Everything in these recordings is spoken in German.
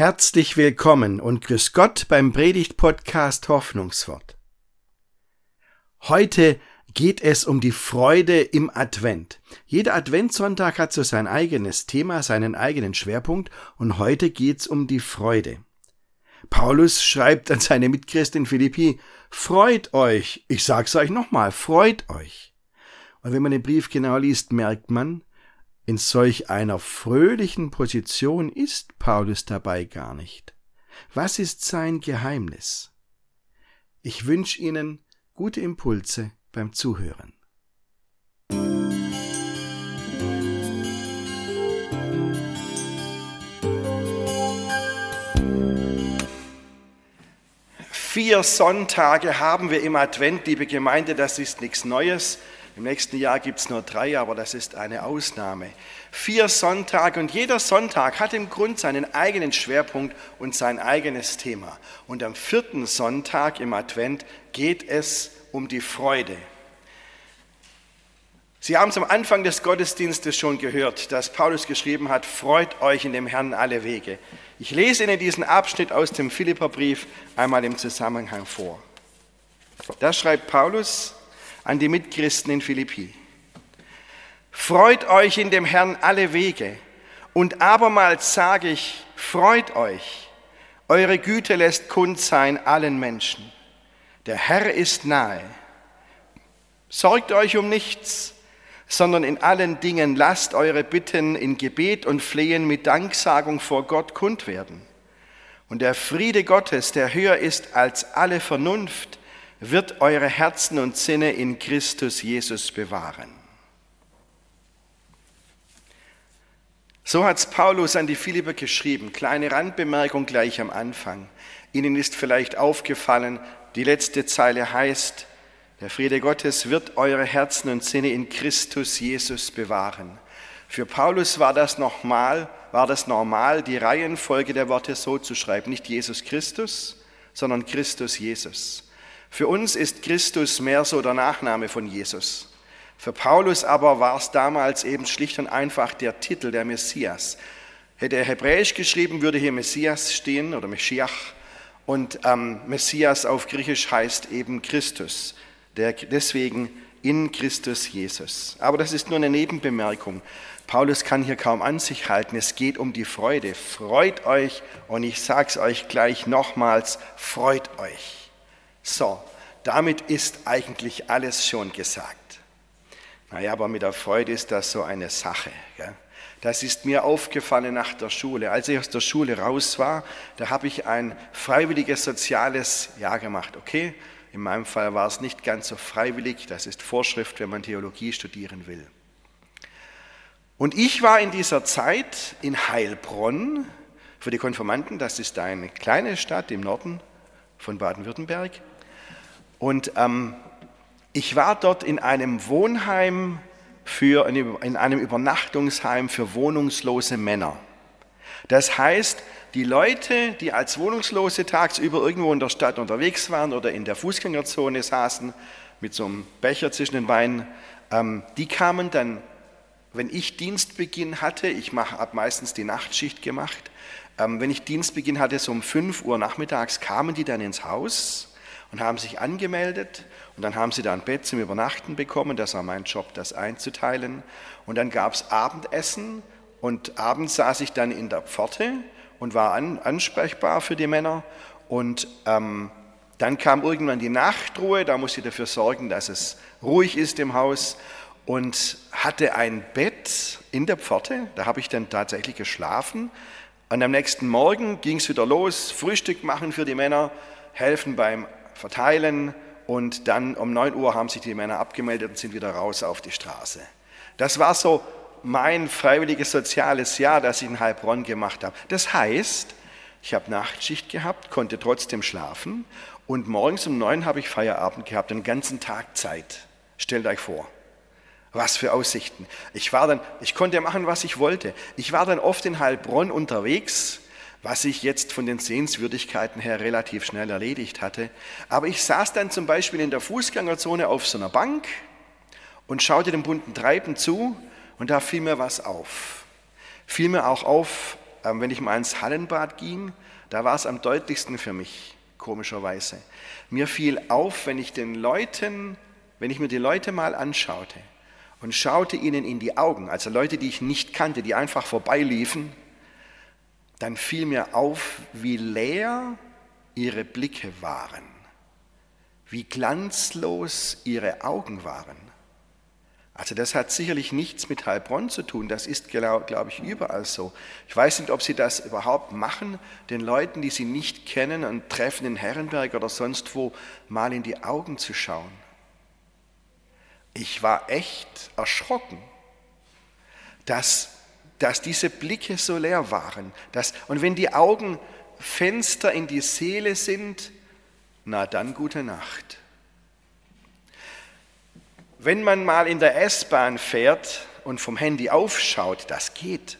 Herzlich willkommen und grüß Gott beim Predigt-Podcast Hoffnungswort. Heute geht es um die Freude im Advent. Jeder Adventssonntag hat so sein eigenes Thema, seinen eigenen Schwerpunkt und heute geht's um die Freude. Paulus schreibt an seine Mitchristen in Philippi, freut euch. Ich sag's euch nochmal, freut euch. Und wenn man den Brief genau liest, merkt man, in solch einer fröhlichen Position ist Paulus dabei gar nicht. Was ist sein Geheimnis? Ich wünsche Ihnen gute Impulse beim Zuhören. Vier Sonntage haben wir im Advent, liebe Gemeinde, das ist nichts Neues. Im nächsten Jahr gibt es nur drei, aber das ist eine Ausnahme. Vier Sonntage und jeder Sonntag hat im Grund seinen eigenen Schwerpunkt und sein eigenes Thema. Und am vierten Sonntag im Advent geht es um die Freude. Sie haben es am Anfang des Gottesdienstes schon gehört, dass Paulus geschrieben hat, freut euch in dem Herrn alle Wege. Ich lese Ihnen diesen Abschnitt aus dem Philipperbrief einmal im Zusammenhang vor. Da schreibt Paulus, an die Mitchristen in Philippi. Freut euch in dem Herrn alle Wege. Und abermals sage ich, freut euch. Eure Güte lässt kund sein allen Menschen. Der Herr ist nahe. Sorgt euch um nichts, sondern in allen Dingen lasst eure Bitten in Gebet und Flehen mit Danksagung vor Gott kund werden. Und der Friede Gottes, der höher ist als alle Vernunft, wird eure Herzen und Sinne in Christus Jesus bewahren. So hat es Paulus an die Philipper geschrieben. Kleine Randbemerkung gleich am Anfang. Ihnen ist vielleicht aufgefallen, die letzte Zeile heißt, der Friede Gottes wird eure Herzen und Sinne in Christus Jesus bewahren. Für Paulus war das nochmal, war das normal, die Reihenfolge der Worte so zu schreiben. Nicht Jesus Christus, sondern Christus Jesus. Für uns ist Christus mehr so der Nachname von Jesus. Für Paulus aber war es damals eben schlicht und einfach der Titel, der Messias. Hätte er hebräisch geschrieben, würde hier Messias stehen oder Meschiach. Und ähm, Messias auf Griechisch heißt eben Christus. Der, deswegen in Christus Jesus. Aber das ist nur eine Nebenbemerkung. Paulus kann hier kaum an sich halten. Es geht um die Freude. Freut euch und ich sage es euch gleich nochmals, freut euch. So, damit ist eigentlich alles schon gesagt. Naja, aber mit der Freude ist das so eine Sache. Gell? Das ist mir aufgefallen nach der Schule. Als ich aus der Schule raus war, da habe ich ein freiwilliges soziales Jahr gemacht. Okay, in meinem Fall war es nicht ganz so freiwillig. Das ist Vorschrift, wenn man Theologie studieren will. Und ich war in dieser Zeit in Heilbronn für die Konformanten. Das ist eine kleine Stadt im Norden von Baden-Württemberg. Und ähm, ich war dort in einem Wohnheim für, in einem Übernachtungsheim für wohnungslose Männer. Das heißt, die Leute, die als Wohnungslose tagsüber irgendwo in der Stadt unterwegs waren oder in der Fußgängerzone saßen, mit so einem Becher zwischen den Beinen, ähm, die kamen dann, wenn ich Dienstbeginn hatte, ich habe meistens die Nachtschicht gemacht, ähm, wenn ich Dienstbeginn hatte, so um 5 Uhr nachmittags, kamen die dann ins Haus und haben sich angemeldet und dann haben sie da ein Bett zum Übernachten bekommen. Das war mein Job, das einzuteilen. Und dann gab es Abendessen und abends saß ich dann in der Pforte und war an, ansprechbar für die Männer. Und ähm, dann kam irgendwann die Nachtruhe, da musste ich dafür sorgen, dass es ruhig ist im Haus und hatte ein Bett in der Pforte. Da habe ich dann tatsächlich geschlafen. Und am nächsten Morgen ging es wieder los, Frühstück machen für die Männer, helfen beim verteilen und dann um 9 Uhr haben sich die Männer abgemeldet und sind wieder raus auf die Straße. Das war so mein freiwilliges soziales Jahr, das ich in Heilbronn gemacht habe. Das heißt, ich habe Nachtschicht gehabt, konnte trotzdem schlafen und morgens um neun habe ich Feierabend gehabt, den ganzen Tag Zeit. Stellt euch vor. Was für Aussichten. Ich war dann, ich konnte machen, was ich wollte. Ich war dann oft in Heilbronn unterwegs was ich jetzt von den Sehenswürdigkeiten her relativ schnell erledigt hatte. Aber ich saß dann zum Beispiel in der Fußgängerzone auf so einer Bank und schaute dem bunten Treiben zu und da fiel mir was auf. Fiel mir auch auf, ähm, wenn ich mal ins Hallenbad ging, da war es am deutlichsten für mich, komischerweise. Mir fiel auf, wenn ich den Leuten, wenn ich mir die Leute mal anschaute und schaute ihnen in die Augen, also Leute, die ich nicht kannte, die einfach vorbeiliefen, dann fiel mir auf, wie leer ihre Blicke waren, wie glanzlos ihre Augen waren. Also das hat sicherlich nichts mit Heilbronn zu tun, das ist, glaube glaub ich, überall so. Ich weiß nicht, ob Sie das überhaupt machen, den Leuten, die Sie nicht kennen und treffen in Herrenberg oder sonst wo, mal in die Augen zu schauen. Ich war echt erschrocken, dass, dass diese Blicke so leer waren. Dass, und wenn die Augen Fenster in die Seele sind, na dann gute Nacht. Wenn man mal in der S-Bahn fährt und vom Handy aufschaut, das geht,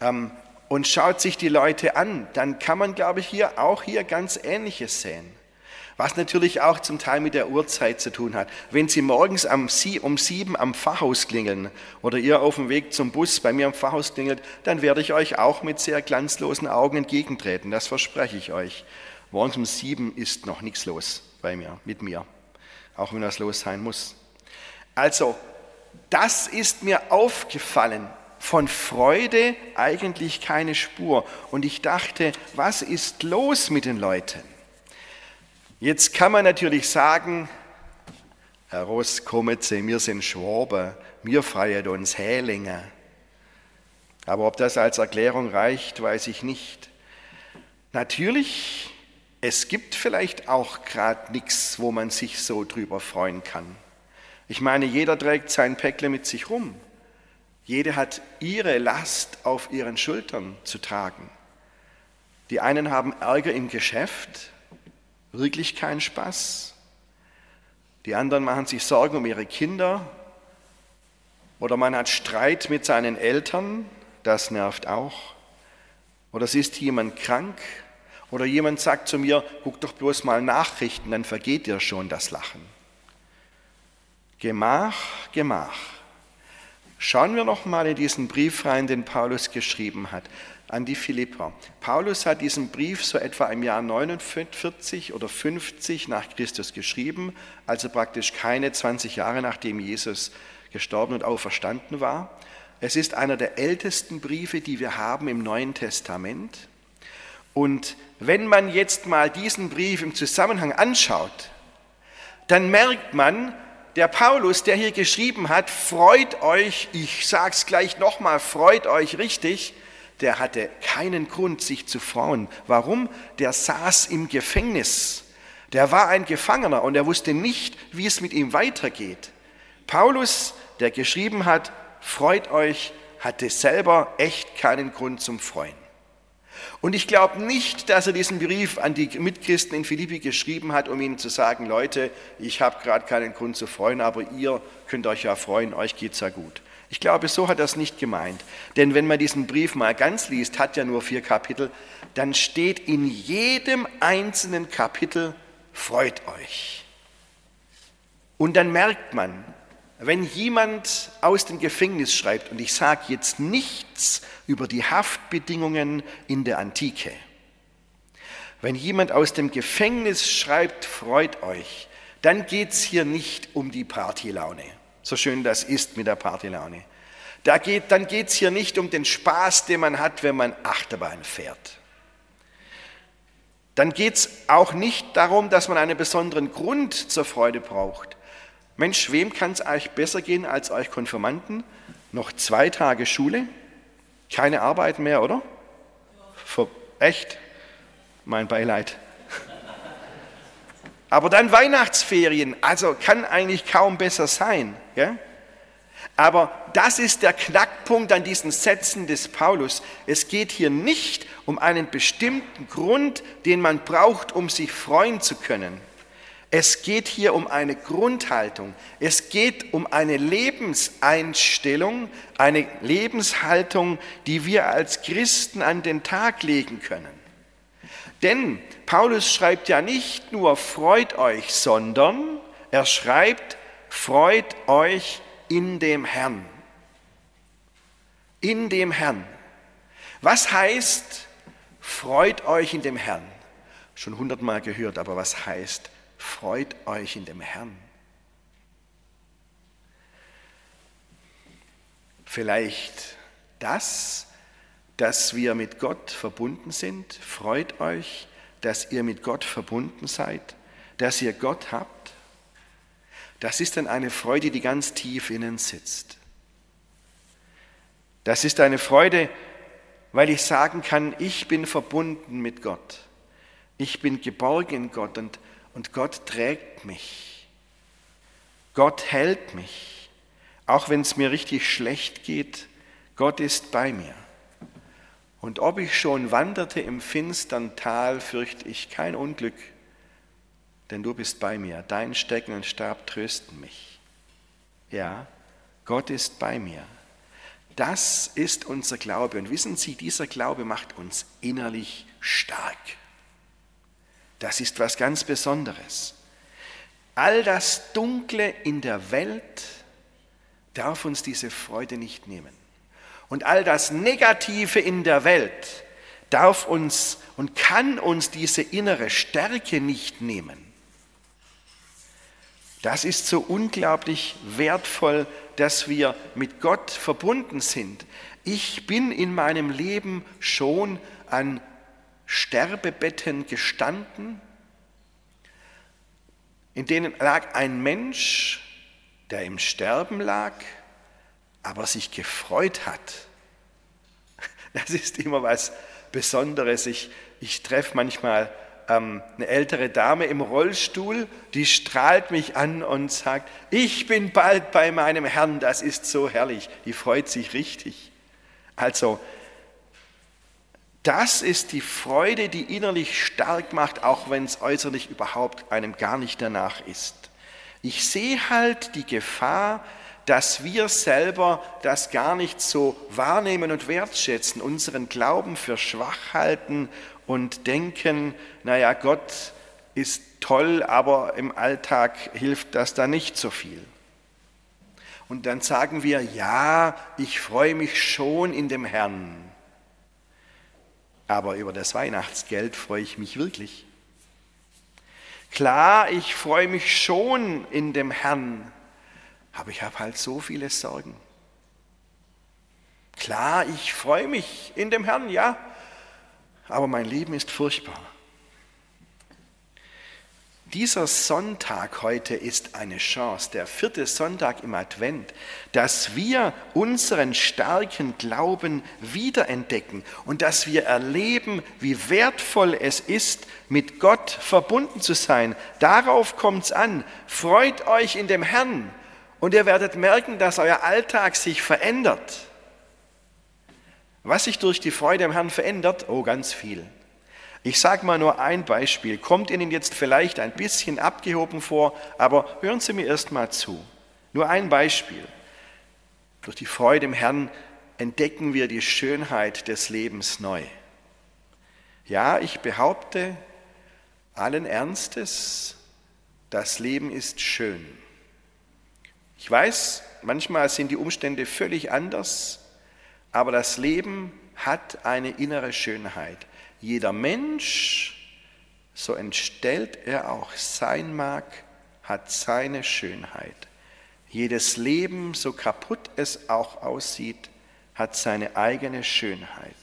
ähm, und schaut sich die Leute an, dann kann man, glaube ich, hier auch hier ganz Ähnliches sehen. Was natürlich auch zum Teil mit der Uhrzeit zu tun hat. Wenn Sie morgens um sieben am Pfarrhaus klingeln oder ihr auf dem Weg zum Bus bei mir am Pfarrhaus klingelt, dann werde ich euch auch mit sehr glanzlosen Augen entgegentreten. Das verspreche ich euch. Morgens um sieben ist noch nichts los bei mir, mit mir. Auch wenn das los sein muss. Also, das ist mir aufgefallen. Von Freude eigentlich keine Spur. Und ich dachte, was ist los mit den Leuten? Jetzt kann man natürlich sagen, Herr Ross, kommen Sie, wir sind Schwaben, wir feiern uns Hälinge. Aber ob das als Erklärung reicht, weiß ich nicht. Natürlich, es gibt vielleicht auch gerade nichts, wo man sich so drüber freuen kann. Ich meine, jeder trägt sein Päckle mit sich rum. Jede hat ihre Last auf ihren Schultern zu tragen. Die einen haben Ärger im Geschäft, wirklich keinen Spaß. Die anderen machen sich Sorgen um ihre Kinder. Oder man hat Streit mit seinen Eltern, das nervt auch. Oder es ist jemand krank. Oder jemand sagt zu mir, guck doch bloß mal Nachrichten, dann vergeht dir schon das Lachen. Gemach, Gemach. Schauen wir noch mal in diesen Brief rein, den Paulus geschrieben hat an die Philipper. Paulus hat diesen Brief so etwa im Jahr 49 oder 50 nach Christus geschrieben, also praktisch keine 20 Jahre nachdem Jesus gestorben und auferstanden war. Es ist einer der ältesten Briefe, die wir haben im Neuen Testament. Und wenn man jetzt mal diesen Brief im Zusammenhang anschaut, dann merkt man, der Paulus, der hier geschrieben hat, freut euch, ich sage es gleich nochmal, freut euch richtig, der hatte keinen Grund, sich zu freuen. Warum? Der saß im Gefängnis. Der war ein Gefangener und er wusste nicht, wie es mit ihm weitergeht. Paulus, der geschrieben hat, freut euch, hatte selber echt keinen Grund zum Freuen. Und ich glaube nicht, dass er diesen Brief an die Mitchristen in Philippi geschrieben hat, um ihnen zu sagen, Leute, ich habe gerade keinen Grund zu freuen, aber ihr könnt euch ja freuen, euch geht es ja gut. Ich glaube, so hat er es nicht gemeint. Denn wenn man diesen Brief mal ganz liest, hat ja nur vier Kapitel, dann steht in jedem einzelnen Kapitel, freut euch. Und dann merkt man, wenn jemand aus dem Gefängnis schreibt, und ich sage jetzt nichts über die Haftbedingungen in der Antike, wenn jemand aus dem Gefängnis schreibt, freut euch, dann geht es hier nicht um die Partylaune, so schön das ist mit der Partylaune. Da geht, dann geht es hier nicht um den Spaß, den man hat, wenn man Achterbahn fährt. Dann geht es auch nicht darum, dass man einen besonderen Grund zur Freude braucht. Mensch, wem kann es euch besser gehen als euch Konfirmanden? Noch zwei Tage Schule, keine Arbeit mehr, oder? Echt? Mein Beileid. Aber dann Weihnachtsferien, also kann eigentlich kaum besser sein. Ja? Aber das ist der Knackpunkt an diesen Sätzen des Paulus. Es geht hier nicht um einen bestimmten Grund, den man braucht, um sich freuen zu können. Es geht hier um eine Grundhaltung. Es geht um eine Lebenseinstellung, eine Lebenshaltung, die wir als Christen an den Tag legen können. Denn Paulus schreibt ja nicht nur freut euch, sondern er schreibt freut euch in dem Herrn. In dem Herrn. Was heißt, freut euch in dem Herrn? Schon hundertmal gehört, aber was heißt, freut euch in dem Herrn? Vielleicht das, dass wir mit Gott verbunden sind. Freut euch, dass ihr mit Gott verbunden seid, dass ihr Gott habt. Das ist dann eine Freude, die ganz tief innen sitzt. Das ist eine Freude, weil ich sagen kann, ich bin verbunden mit Gott. Ich bin geborgen in Gott und, und Gott trägt mich. Gott hält mich. Auch wenn es mir richtig schlecht geht, Gott ist bei mir. Und ob ich schon wanderte im finstern Tal, fürchte ich kein Unglück, denn du bist bei mir. Dein Stecken und Stab trösten mich. Ja, Gott ist bei mir. Das ist unser Glaube. Und wissen Sie, dieser Glaube macht uns innerlich stark. Das ist was ganz Besonderes. All das Dunkle in der Welt darf uns diese Freude nicht nehmen. Und all das Negative in der Welt darf uns und kann uns diese innere Stärke nicht nehmen. Das ist so unglaublich wertvoll, dass wir mit Gott verbunden sind. Ich bin in meinem Leben schon an Sterbebetten gestanden, in denen lag ein Mensch, der im Sterben lag, aber sich gefreut hat. Das ist immer was Besonderes. Ich, ich treffe manchmal ähm, eine ältere Dame im Rollstuhl, die strahlt mich an und sagt, ich bin bald bei meinem Herrn, das ist so herrlich. Die freut sich richtig. Also, das ist die Freude, die innerlich stark macht, auch wenn es äußerlich überhaupt einem gar nicht danach ist. Ich sehe halt die Gefahr, dass wir selber das gar nicht so wahrnehmen und wertschätzen, unseren Glauben für schwach halten und denken, naja, Gott ist toll, aber im Alltag hilft das da nicht so viel. Und dann sagen wir, ja, ich freue mich schon in dem Herrn, aber über das Weihnachtsgeld freue ich mich wirklich. Klar, ich freue mich schon in dem Herrn, aber ich habe halt so viele Sorgen. Klar, ich freue mich in dem Herrn, ja, aber mein Leben ist furchtbar. Dieser Sonntag heute ist eine Chance, der vierte Sonntag im Advent, dass wir unseren starken Glauben wiederentdecken und dass wir erleben, wie wertvoll es ist, mit Gott verbunden zu sein. Darauf kommt es an. Freut euch in dem Herrn und ihr werdet merken, dass euer Alltag sich verändert. Was sich durch die Freude am Herrn verändert? Oh, ganz viel. Ich sage mal nur ein Beispiel, kommt Ihnen jetzt vielleicht ein bisschen abgehoben vor, aber hören Sie mir erst mal zu. Nur ein Beispiel. Durch die Freude im Herrn entdecken wir die Schönheit des Lebens neu. Ja, ich behaupte allen Ernstes, das Leben ist schön. Ich weiß, manchmal sind die Umstände völlig anders, aber das Leben hat eine innere Schönheit. Jeder Mensch, so entstellt er auch sein mag, hat seine Schönheit. Jedes Leben, so kaputt es auch aussieht, hat seine eigene Schönheit.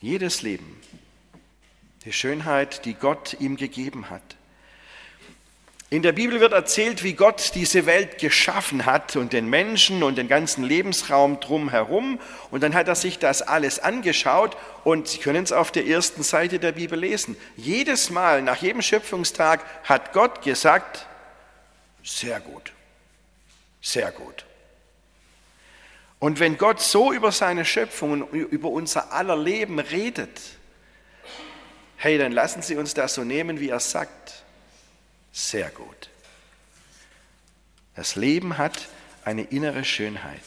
Jedes Leben, die Schönheit, die Gott ihm gegeben hat. In der Bibel wird erzählt, wie Gott diese Welt geschaffen hat und den Menschen und den ganzen Lebensraum drumherum. Und dann hat er sich das alles angeschaut und Sie können es auf der ersten Seite der Bibel lesen. Jedes Mal, nach jedem Schöpfungstag, hat Gott gesagt, sehr gut, sehr gut. Und wenn Gott so über seine Schöpfung und über unser aller Leben redet, hey, dann lassen Sie uns das so nehmen, wie er sagt sehr gut. Das Leben hat eine innere Schönheit.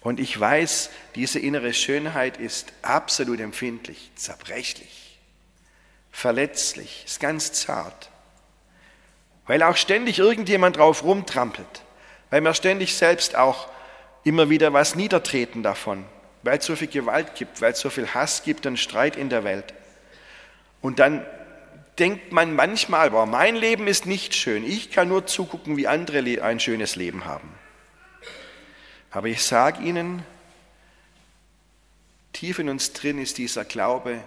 Und ich weiß, diese innere Schönheit ist absolut empfindlich, zerbrechlich, verletzlich, ist ganz zart. Weil auch ständig irgendjemand drauf rumtrampelt, weil wir ständig selbst auch immer wieder was niedertreten davon. weil es so viel Gewalt gibt, weil es so viel Hass gibt und Streit in der Welt. Und dann denkt man manchmal, boah, mein Leben ist nicht schön, ich kann nur zugucken, wie andere ein schönes Leben haben. Aber ich sage Ihnen, tief in uns drin ist dieser Glaube,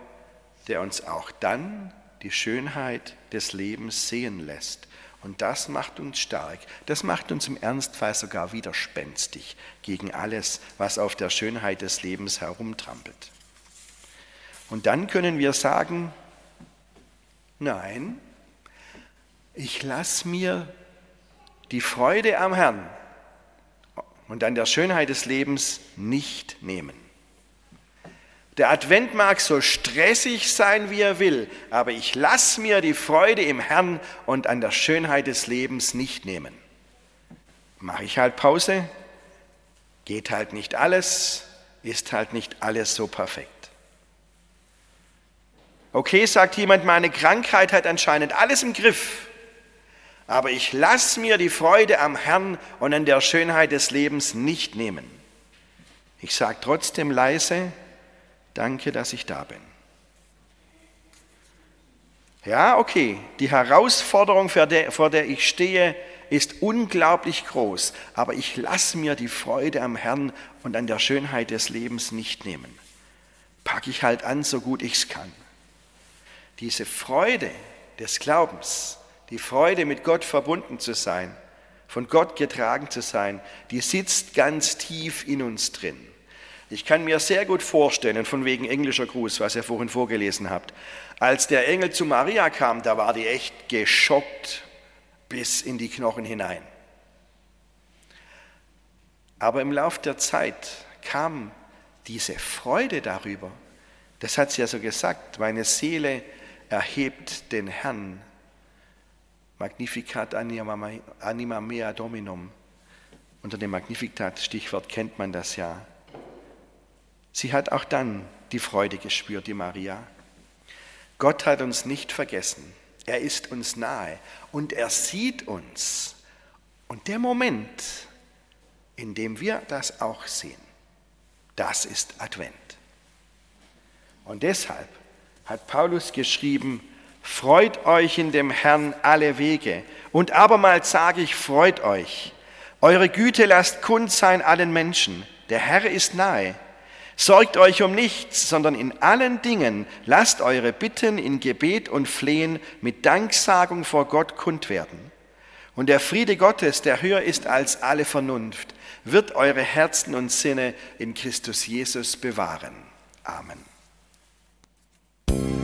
der uns auch dann die Schönheit des Lebens sehen lässt. Und das macht uns stark. Das macht uns im Ernstfall sogar widerspenstig gegen alles, was auf der Schönheit des Lebens herumtrampelt. Und dann können wir sagen, nein, ich lasse mir die Freude am Herrn und an der Schönheit des Lebens nicht nehmen. Der Advent mag so stressig sein, wie er will, aber ich lasse mir die Freude im Herrn und an der Schönheit des Lebens nicht nehmen. Mache ich halt Pause, geht halt nicht alles, ist halt nicht alles so perfekt. Okay, sagt jemand, meine Krankheit hat anscheinend alles im Griff, aber ich lasse mir die Freude am Herrn und an der Schönheit des Lebens nicht nehmen. Ich sage trotzdem leise, Danke, dass ich da bin. Ja, okay, die Herausforderung, vor der, ich stehe, ist unglaublich groß, aber ich lasse mir die Freude am Herrn und an der Schönheit des Lebens nicht nehmen. Packe ich halt an, so gut ich es kann. Diese Freude des Glaubens, die Freude, mit Gott verbunden zu sein, von Gott getragen zu sein, die sitzt ganz tief in uns drin. Ich kann mir sehr gut vorstellen, von wegen englischer Gruß, was ihr vorhin vorgelesen habt, als der Engel zu Maria kam, da war die echt geschockt bis in die Knochen hinein. Aber im Lauf der Zeit kam diese Freude darüber. Das hat sie ja so gesagt, meine Seele erhebt den Herrn. Magnificat anima mea dominum. Unter dem Magnificat Stichwort kennt man das ja. Sie hat auch dann die Freude gespürt, die Maria. Gott hat uns nicht vergessen. Er ist uns nahe und er sieht uns. Und der Moment, in dem wir das auch sehen, das ist Advent. Und deshalb hat Paulus geschrieben, freut euch in dem Herrn alle Wege. Und abermals sage ich, freut euch. Eure Güte lasst kund sein allen Menschen. Der Herr ist nahe. Sorgt euch um nichts, sondern in allen Dingen lasst eure Bitten in Gebet und Flehen mit Danksagung vor Gott kund werden. Und der Friede Gottes, der höher ist als alle Vernunft, wird eure Herzen und Sinne in Christus Jesus bewahren. Amen. Thank you.